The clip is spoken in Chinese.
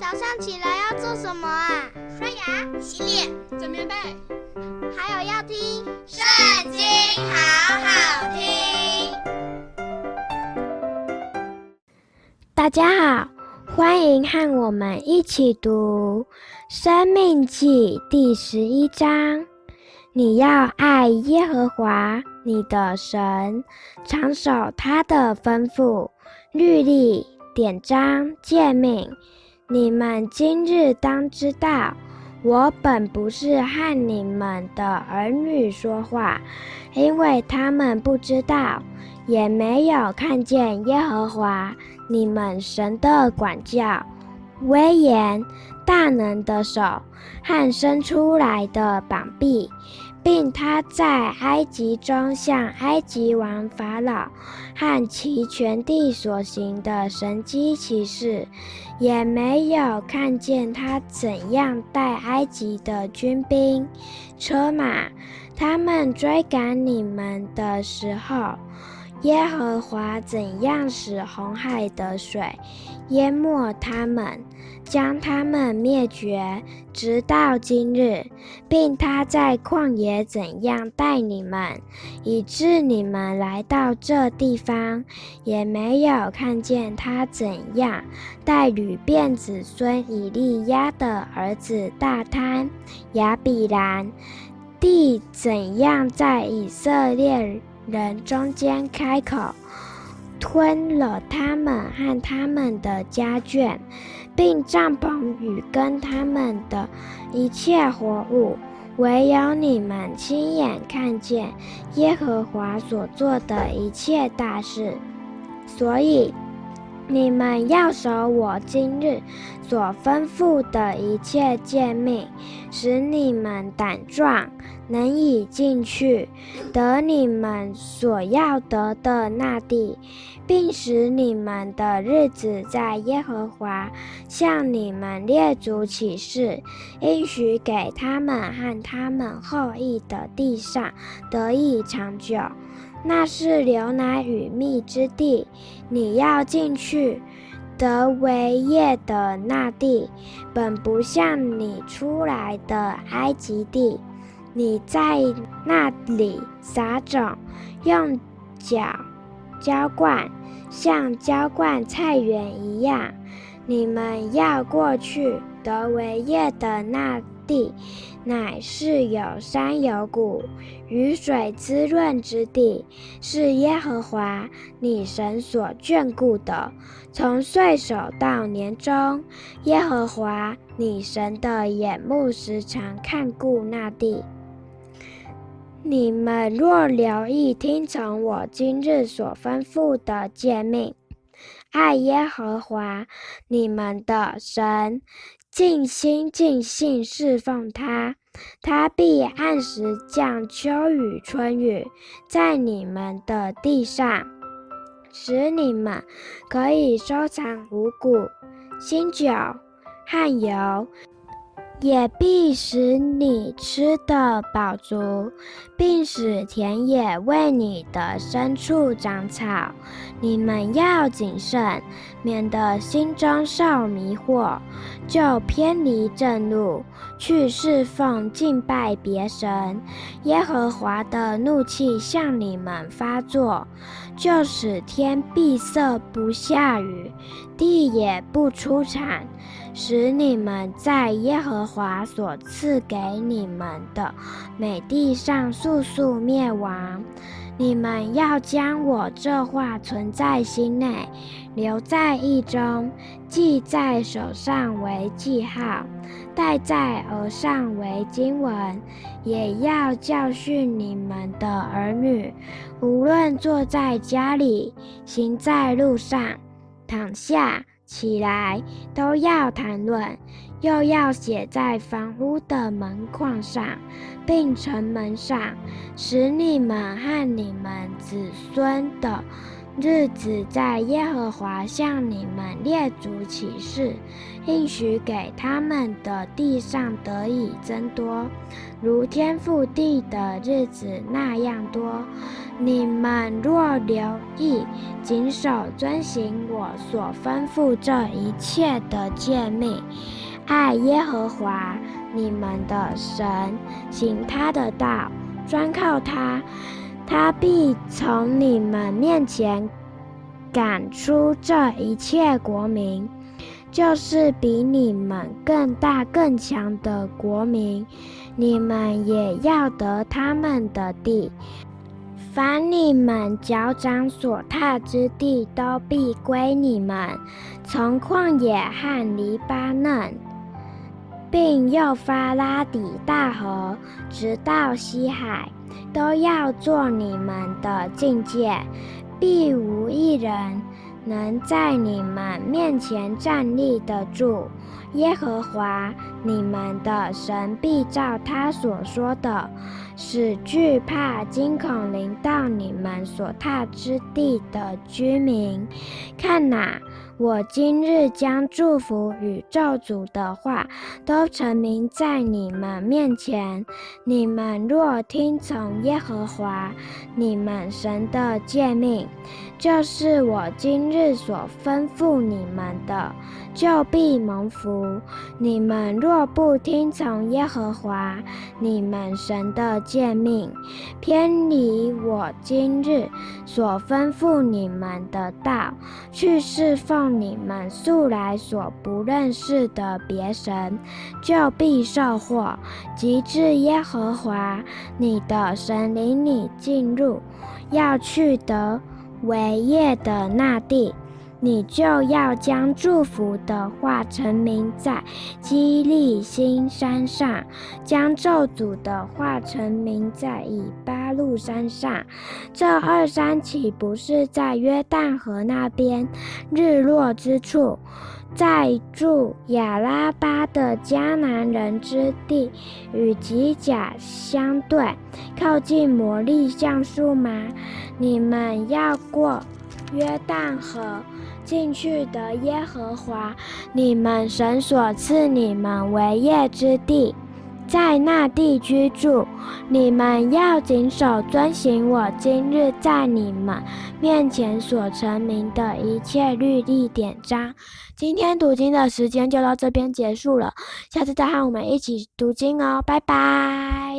早上起来要做什么啊？刷牙、洗脸、整棉被，还有要听《圣经》，好好听。大家好，欢迎和我们一起读《生命记》第十一章。你要爱耶和华你的神，常守他的吩咐、律例、典章、诫命。你们今日当知道，我本不是和你们的儿女说话，因为他们不知道，也没有看见耶和华你们神的管教、威严、大能的手和伸出来的膀臂。并他在埃及中向埃及王法老和其全地所行的神迹奇事，也没有看见他怎样带埃及的军兵、车马，他们追赶你们的时候，耶和华怎样使红海的水淹没他们。将他们灭绝，直到今日，并他在旷野怎样带你们，以致你们来到这地方，也没有看见他怎样带流便子孙以利亚的儿子大坍、亚比兰，地怎样在以色列人中间开口，吞了他们和他们的家眷。并帐篷与跟他们的一切活物，唯有你们亲眼看见耶和华所做的一切大事，所以你们要守我今日所吩咐的一切诫命，使你们胆壮，能以进去得你们所要得的那地。并使你们的日子在耶和华向你们列祖起誓应许给他们和他们后裔的地上得以长久。那是牛奶与蜜之地，你要进去德维叶的那地，本不像你出来的埃及地。你在那里撒种，用脚浇灌。像浇灌菜园一样，你们要过去德维叶的那地，乃是有山有谷、雨水滋润之地，是耶和华你神所眷顾的。从岁首到年终，耶和华你神的眼目时常看顾那地。你们若留意听从我今日所吩咐的诫命，爱耶和华你们的神，尽心尽性侍奉他，他必按时降秋雨春雨在你们的地上，使你们可以收藏五谷、新酒汗油。也必使你吃得饱足，并使田野为你的牲畜长草。你们要谨慎，免得心中受迷惑，就偏离正路，去侍奉敬拜别神。耶和华的怒气向你们发作，就使天闭塞不下雨，地也不出产。使你们在耶和华所赐给你们的美地上速速灭亡。你们要将我这话存在心内，留在意中，记在手上为记号，戴在额上为经文，也要教训你们的儿女，无论坐在家里，行在路上，躺下。起来，都要谈论，又要写在房屋的门框上，并城门上，使你们和你们子孙的日子，在耶和华向你们列祖起誓，应许给他们的地上得以增多，如天覆地的日子那样多。你们若留意谨守遵行我所吩咐这一切的诫命，爱耶和华你们的神，行他的道，专靠他。他必从你们面前赶出这一切国民，就是比你们更大更强的国民，你们也要得他们的地。凡你们脚掌所踏之地，都必归你们。从旷野和黎巴嫩，并又发拉底大河，直到西海。都要做你们的境界，必无一人能在你们面前站立得住。耶和华你们的神必照他所说的，使惧怕惊恐临到你们所踏之地的居民。看哪！我今日将祝福与咒诅的话都陈明在你们面前。你们若听从耶和华你们神的诫命，就是我今日所吩咐你们的，就必蒙福。你们若不听从耶和华你们神的诫命，偏离我今日所吩咐你们的道，去侍奉。你们素来所不认识的别神，就必受祸。及至耶和华你的神领你进入要去得为业的那地，你就要将祝福的话陈明在基利心山上，将咒诅的话陈明在以巴路山上。这二山岂不是在约旦河那边日落之处，在住亚拉巴的迦南人之地，与吉甲相对，靠近魔力橡树吗？你们要过约旦河。进去得耶和华你们神所赐你们为业之地，在那地居住。你们要谨守遵行我今日在你们面前所成名的一切律例典章。今天读经的时间就到这边结束了，下次再和我们一起读经哦，拜拜。